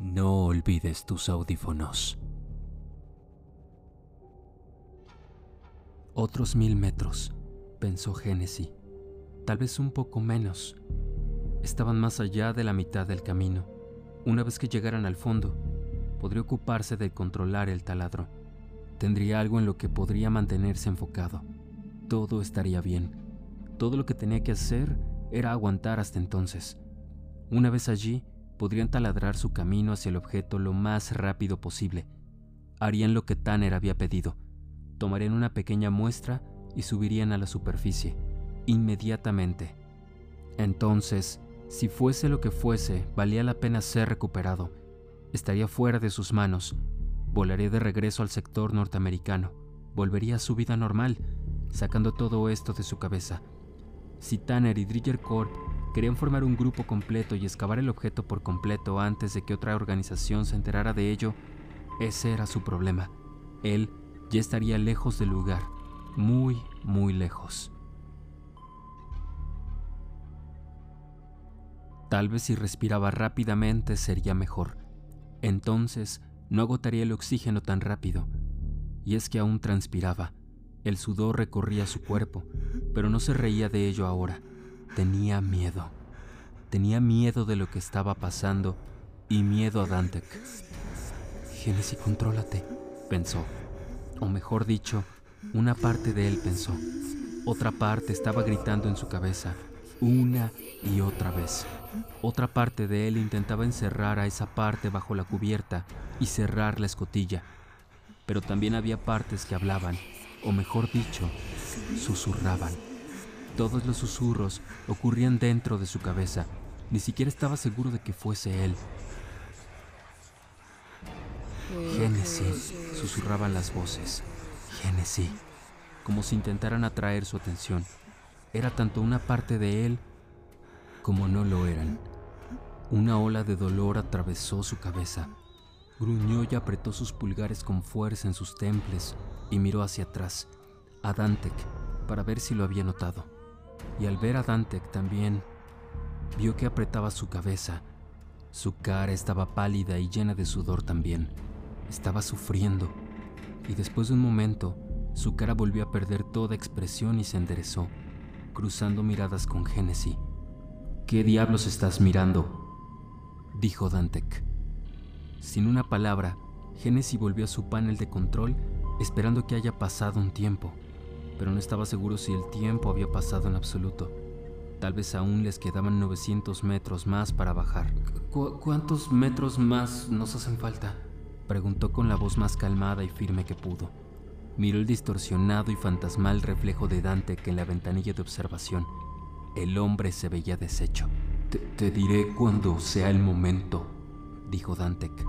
No olvides tus audífonos. Otros mil metros, pensó Genesis. Tal vez un poco menos. Estaban más allá de la mitad del camino. Una vez que llegaran al fondo, podría ocuparse de controlar el taladro. Tendría algo en lo que podría mantenerse enfocado. Todo estaría bien. Todo lo que tenía que hacer era aguantar hasta entonces. Una vez allí, podrían taladrar su camino hacia el objeto lo más rápido posible. Harían lo que Tanner había pedido. Tomarían una pequeña muestra y subirían a la superficie, inmediatamente. Entonces, si fuese lo que fuese, valía la pena ser recuperado. Estaría fuera de sus manos. Volaría de regreso al sector norteamericano. Volvería a su vida normal, sacando todo esto de su cabeza. Si Tanner y Dridger Corp Querían formar un grupo completo y excavar el objeto por completo antes de que otra organización se enterara de ello. Ese era su problema. Él ya estaría lejos del lugar, muy, muy lejos. Tal vez si respiraba rápidamente sería mejor. Entonces no agotaría el oxígeno tan rápido. Y es que aún transpiraba. El sudor recorría su cuerpo, pero no se reía de ello ahora. Tenía miedo. Tenía miedo de lo que estaba pasando y miedo a Dantec. Genesis, contrólate, pensó. O mejor dicho, una parte de él pensó. Otra parte estaba gritando en su cabeza, una y otra vez. Otra parte de él intentaba encerrar a esa parte bajo la cubierta y cerrar la escotilla. Pero también había partes que hablaban, o mejor dicho, susurraban. Todos los susurros ocurrían dentro de su cabeza. Ni siquiera estaba seguro de que fuese él. Génesis, susurraban las voces. Génesis, como si intentaran atraer su atención. Era tanto una parte de él como no lo eran. Una ola de dolor atravesó su cabeza. Gruñó y apretó sus pulgares con fuerza en sus temples y miró hacia atrás, a Dantec, para ver si lo había notado y al ver a Dantec también, vio que apretaba su cabeza. Su cara estaba pálida y llena de sudor también. Estaba sufriendo. Y después de un momento, su cara volvió a perder toda expresión y se enderezó, cruzando miradas con Genesis. ¿Qué diablos estás mirando? dijo Dantec. Sin una palabra, Genesis volvió a su panel de control esperando que haya pasado un tiempo pero no estaba seguro si el tiempo había pasado en absoluto. Tal vez aún les quedaban 900 metros más para bajar. ¿Cuántos metros más nos hacen falta? Preguntó con la voz más calmada y firme que pudo. Miró el distorsionado y fantasmal reflejo de Dante que en la ventanilla de observación. El hombre se veía deshecho. Te, diré cuando sea el momento, dijo Dantec.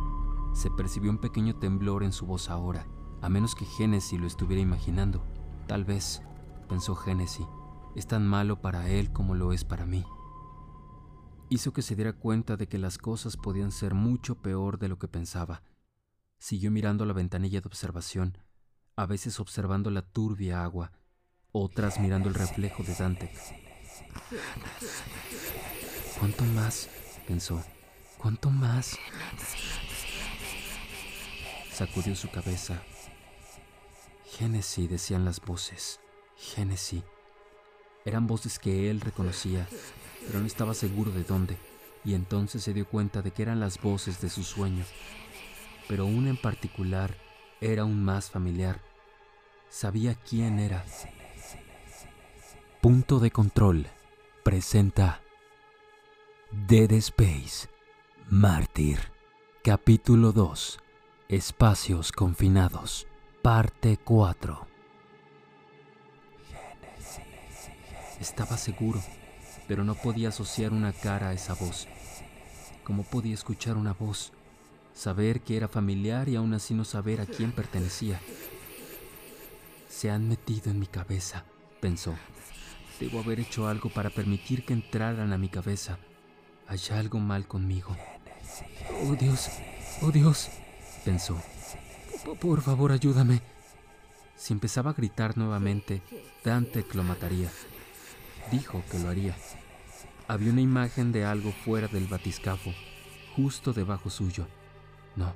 Se percibió un pequeño temblor en su voz ahora, a menos que Génesis lo estuviera imaginando. Tal vez, pensó Genesis, es tan malo para él como lo es para mí. Hizo que se diera cuenta de que las cosas podían ser mucho peor de lo que pensaba. Siguió mirando la ventanilla de observación, a veces observando la turbia agua, otras mirando el reflejo de Dante. ¿Cuánto más? pensó. ¿Cuánto más? Sacudió su cabeza Génesis, decían las voces. Génesis. Eran voces que él reconocía, pero no estaba seguro de dónde, y entonces se dio cuenta de que eran las voces de su sueño. Pero una en particular era aún más familiar. Sabía quién era. Punto de control. Presenta Dead Space. Mártir. Capítulo 2. Espacios confinados. Parte 4 Estaba seguro, pero no podía asociar una cara a esa voz. ¿Cómo podía escuchar una voz? Saber que era familiar y aún así no saber a quién pertenecía. Se han metido en mi cabeza, pensó. Debo haber hecho algo para permitir que entraran a mi cabeza. Hay algo mal conmigo. Oh Dios, oh Dios, pensó. Por favor, ayúdame. Si empezaba a gritar nuevamente, Dante lo mataría. Dijo que lo haría. Había una imagen de algo fuera del batiscafo, justo debajo suyo, No,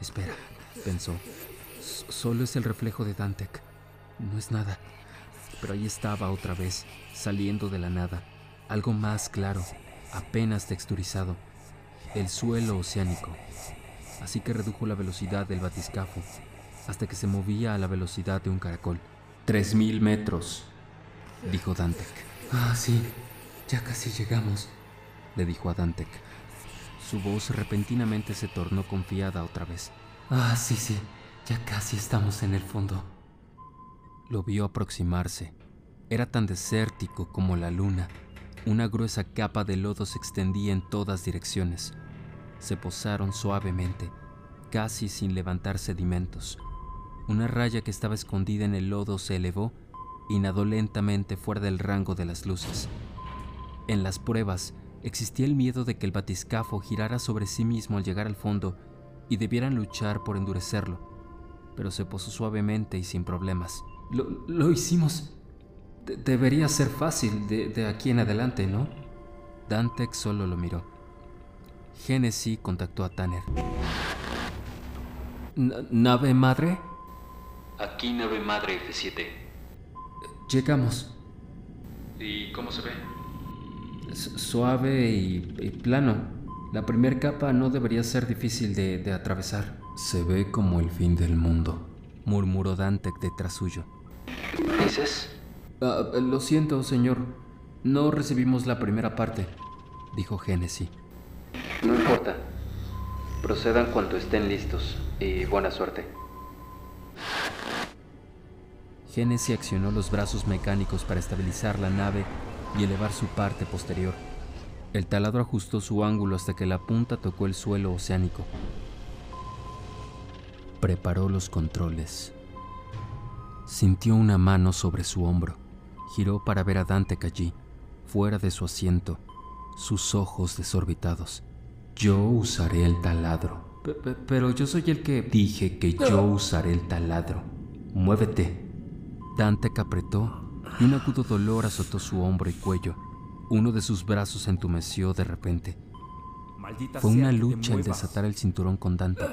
espera, pensó. solo es el reflejo de Dantec. No es nada. Pero ahí estaba otra vez, saliendo de la nada. Algo más claro, apenas texturizado. El suelo oceánico. Así que redujo la velocidad del batiscafo hasta que se movía a la velocidad de un caracol. Tres mil metros, dijo Dantec. Ah, sí, ya casi llegamos, le dijo a Dantec. Su voz repentinamente se tornó confiada otra vez. Ah, sí, sí, ya casi estamos en el fondo. Lo vio aproximarse. Era tan desértico como la luna. Una gruesa capa de lodo se extendía en todas direcciones. Se posaron suavemente, casi sin levantar sedimentos. Una raya que estaba escondida en el lodo se elevó y nadó lentamente fuera del rango de las luces. En las pruebas existía el miedo de que el batiscafo girara sobre sí mismo al llegar al fondo y debieran luchar por endurecerlo, pero se posó suavemente y sin problemas. Lo, hicimos. debería ser fácil de, aquí en adelante, ¿no? Dantec solo lo miró. Genesis contactó a Tanner. ¿Nave madre? Aquí nave madre F7. Llegamos. ¿Y cómo se ve? suave y, plano. La primera capa no debería ser difícil de, atravesar. Se ve como el fin del mundo, murmuró Dantec detrás suyo. ¿Dices? Ah, lo siento, señor. No recibimos la primera parte, dijo Genesis. No importa. Procedan cuando estén listos y buena suerte. Genesis accionó los brazos mecánicos para estabilizar la nave y elevar su parte posterior. El taladro ajustó su ángulo hasta que la punta tocó el suelo oceánico. Preparó los controles. Sintió una mano sobre su hombro. Giró para ver a Dante allí, fuera de su asiento, sus ojos desorbitados. Yo usaré el taladro. pero yo soy el que... Dije que yo usaré el taladro. Muévete. Dante apretó y un agudo dolor azotó su hombro y cuello. Uno de sus brazos se entumeció de repente. Fue una lucha el desatar el cinturón con Dante,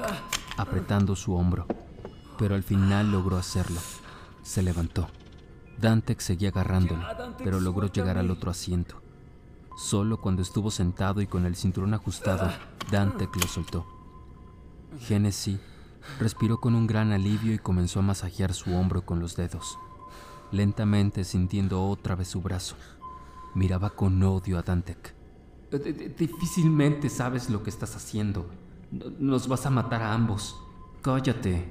apretando su hombro, pero al final logró hacerlo. Se levantó. Dante seguía agarrándolo, pero logró llegar al otro asiento. Solo cuando estuvo sentado y con el cinturón ajustado, Dante lo soltó. Genesis respiró con un gran alivio y comenzó a masajear su hombro con los dedos lentamente sintiendo otra vez su brazo. Miraba con odio a Dantec. Difícilmente sabes lo que estás haciendo. Nos vas a matar a ambos. Cállate,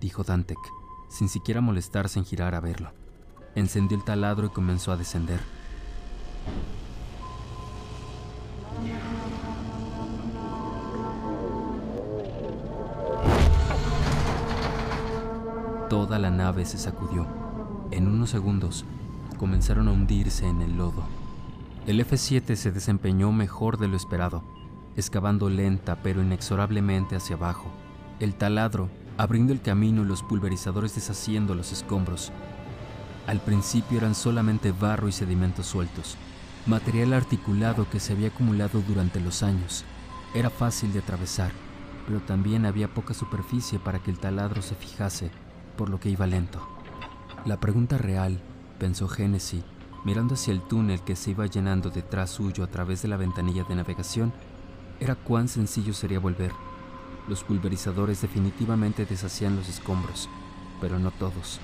dijo Dantec, sin siquiera molestarse en girar a verlo. Encendió el taladro y comenzó a descender. Toda la nave se sacudió en unos segundos, comenzaron a hundirse en el lodo. El F-7 se desempeñó mejor de lo esperado, excavando lenta pero inexorablemente hacia abajo. El taladro abriendo el camino y los pulverizadores deshaciendo los escombros. Al principio eran solamente barro y sedimentos sueltos, material articulado que se había acumulado durante los años. Era fácil de atravesar, pero también había poca superficie para que el taladro se fijase, por lo que iba lento. La pregunta real, pensó Genesis, mirando hacia el túnel que se iba llenando detrás suyo a través de la ventanilla de navegación, era cuán sencillo sería volver. Los pulverizadores definitivamente deshacían los escombros, pero no todos.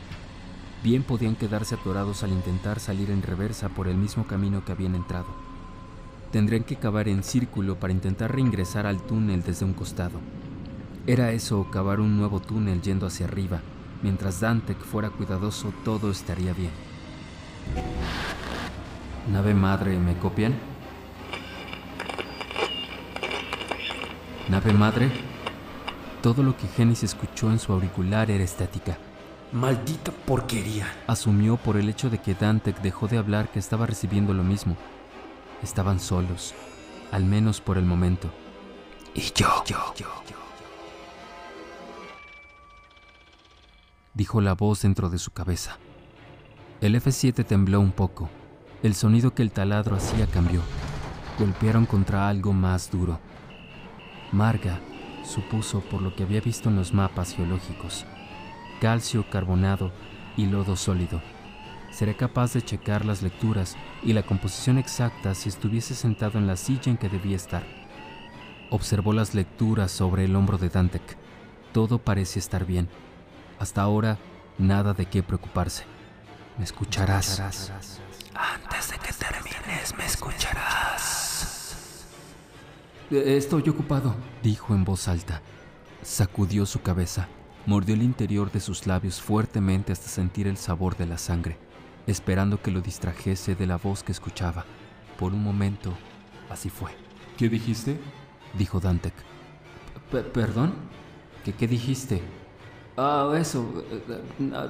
Bien podían quedarse atorados al intentar salir en reversa por el mismo camino que habían entrado. Tendrían que cavar en círculo para intentar reingresar al túnel desde un costado. Era eso cavar un nuevo túnel yendo hacia arriba, Mientras Dantec fuera cuidadoso, todo estaría bien. Nave madre, ¿me copian? Nave madre. Todo lo que Genesis escuchó en su auricular era estática. Maldita porquería. Asumió por el hecho de que Dantec dejó de hablar que estaba recibiendo lo mismo. Estaban solos, al menos por el momento. Y yo, yo, yo, yo. dijo la voz dentro de su cabeza. El F-7 tembló un poco. El sonido que el taladro hacía cambió. Golpearon contra algo más duro. Marga, supuso por lo que había visto en los mapas geológicos. Calcio carbonado y lodo sólido. Seré capaz de checar las lecturas y la composición exacta si estuviese sentado en la silla en que debía estar. Observó las lecturas sobre el hombro de Dantec. Todo parece estar bien. Hasta ahora, nada de qué preocuparse. Me escucharás. Antes de que termines, me escucharás. Eh, Estoy ocupado. Dijo en voz alta. Sacudió su cabeza. Mordió el interior de sus labios fuertemente hasta sentir el sabor de la sangre, esperando que lo distrajese de la voz que escuchaba. Por un momento, así fue. ¿Qué dijiste? Dijo Dantec. P- ¿Perdón? ¿Qué, ¿Qué dijiste? Ah, eso.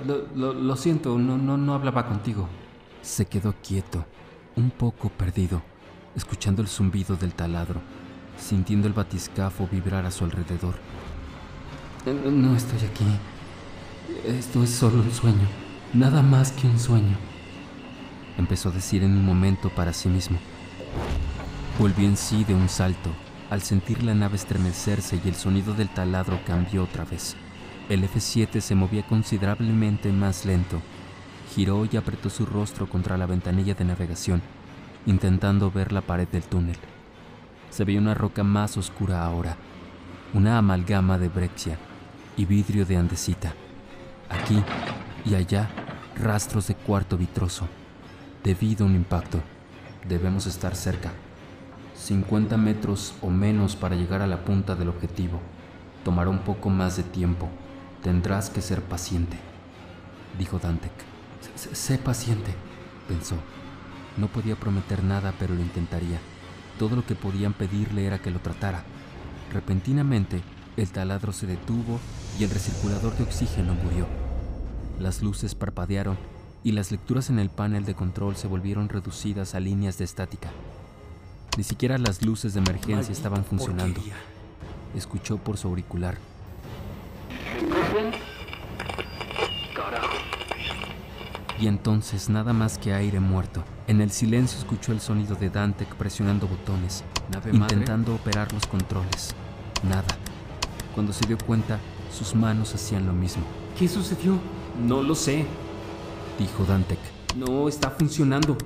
Lo, lo- lo siento, no, no, no hablaba contigo. Se quedó quieto, un poco perdido, escuchando el zumbido del taladro, sintiendo el batiscafo vibrar a su alrededor. Eh, No estoy aquí. Esto es solo un sueño. Nada más que un sueño. Empezó a decir en un momento para sí mismo. Volvió en sí de un salto, al sentir la nave estremecerse y el sonido del taladro cambió otra vez. El F-7 se movía considerablemente más lento. Giró y apretó su rostro contra la ventanilla de navegación, intentando ver la pared del túnel. Se veía una roca más oscura ahora, una amalgama de brexia y vidrio de andesita. Aquí y allá, rastros de cuarto vitroso. Debido a un impacto, debemos estar cerca. 50 metros o menos para llegar a la punta del objetivo. Tomará un poco más de tiempo. Tendrás que ser paciente, dijo Dantec. Sé- paciente. Pensó. No podía prometer nada, pero lo intentaría. Todo lo que podían pedirle era que lo tratara. Repentinamente, el taladro se detuvo y el recirculador de oxígeno murió. Las luces parpadearon y las lecturas en el panel de control se volvieron reducidas a líneas de estática. Ni siquiera las luces de emergencia estaban funcionando. Escuchó por su auricular. Y entonces nada más que aire muerto. En el silencio escuchó el sonido de Dantec presionando botones, ¿Nave madre? intentando operar los controles. Nada. Cuando se dio cuenta, sus manos hacían lo mismo. ¿Qué sucedió? No lo sé. Dijo Dantec. No está funcionando.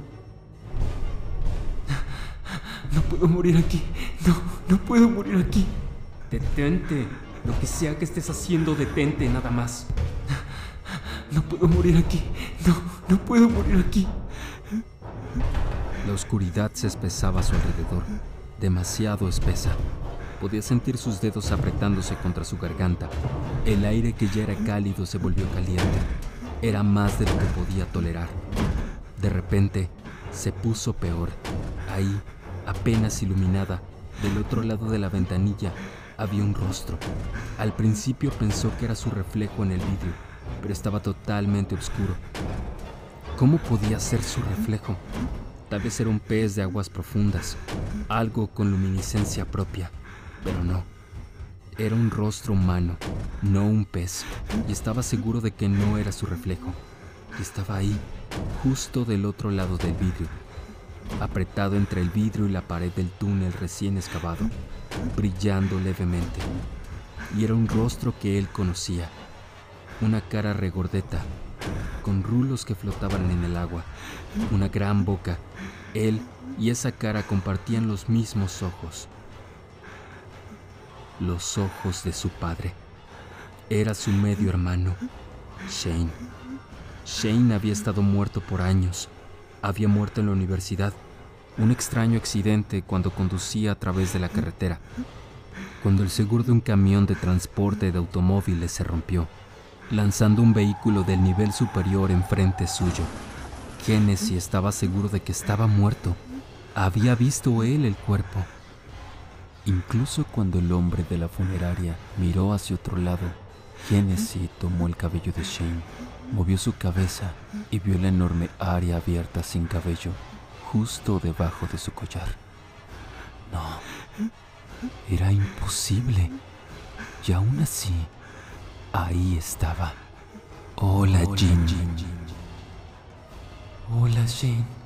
No puedo morir aquí. No, no puedo morir aquí. Detente. Lo que sea que estés haciendo, detente nada más. No puedo morir aquí. No, no puedo morir aquí. La oscuridad se espesaba a su alrededor, demasiado espesa. Podía sentir sus dedos apretándose contra su garganta. El aire que ya era cálido se volvió caliente. Era más de lo que podía tolerar. De repente, se puso peor. Ahí, apenas iluminada, del otro lado de la ventanilla, había un rostro. Al principio pensó que era su reflejo en el vidrio, pero estaba totalmente oscuro. ¿Cómo podía ser su reflejo? Tal vez era un pez de aguas profundas, algo con luminiscencia propia, pero no. Era un rostro humano, no un pez, y estaba seguro de que no era su reflejo. Estaba ahí, justo del otro lado del vidrio, apretado entre el vidrio y la pared del túnel recién excavado, brillando levemente. Y era un rostro que él conocía, una cara regordeta, con rulos que flotaban en el agua, una gran boca. Él y esa cara compartían los mismos ojos, los ojos de su padre. Era su medio hermano, Shane. Shane había estado muerto por años. Había muerto en la universidad. Un extraño accidente cuando conducía a través de la carretera. Cuando el seguro de un camión de transporte de automóviles se rompió, lanzando un vehículo del nivel superior enfrente suyo. Genesis estaba seguro de que estaba muerto. Había visto él el cuerpo. Incluso cuando el hombre de la funeraria miró hacia otro lado, Genesis tomó el cabello de Shane, movió su cabeza y vio la enorme área abierta sin cabello justo debajo de su collar. No, era imposible. Y aún así, ahí estaba. Hola, Jim. Hola, Shane.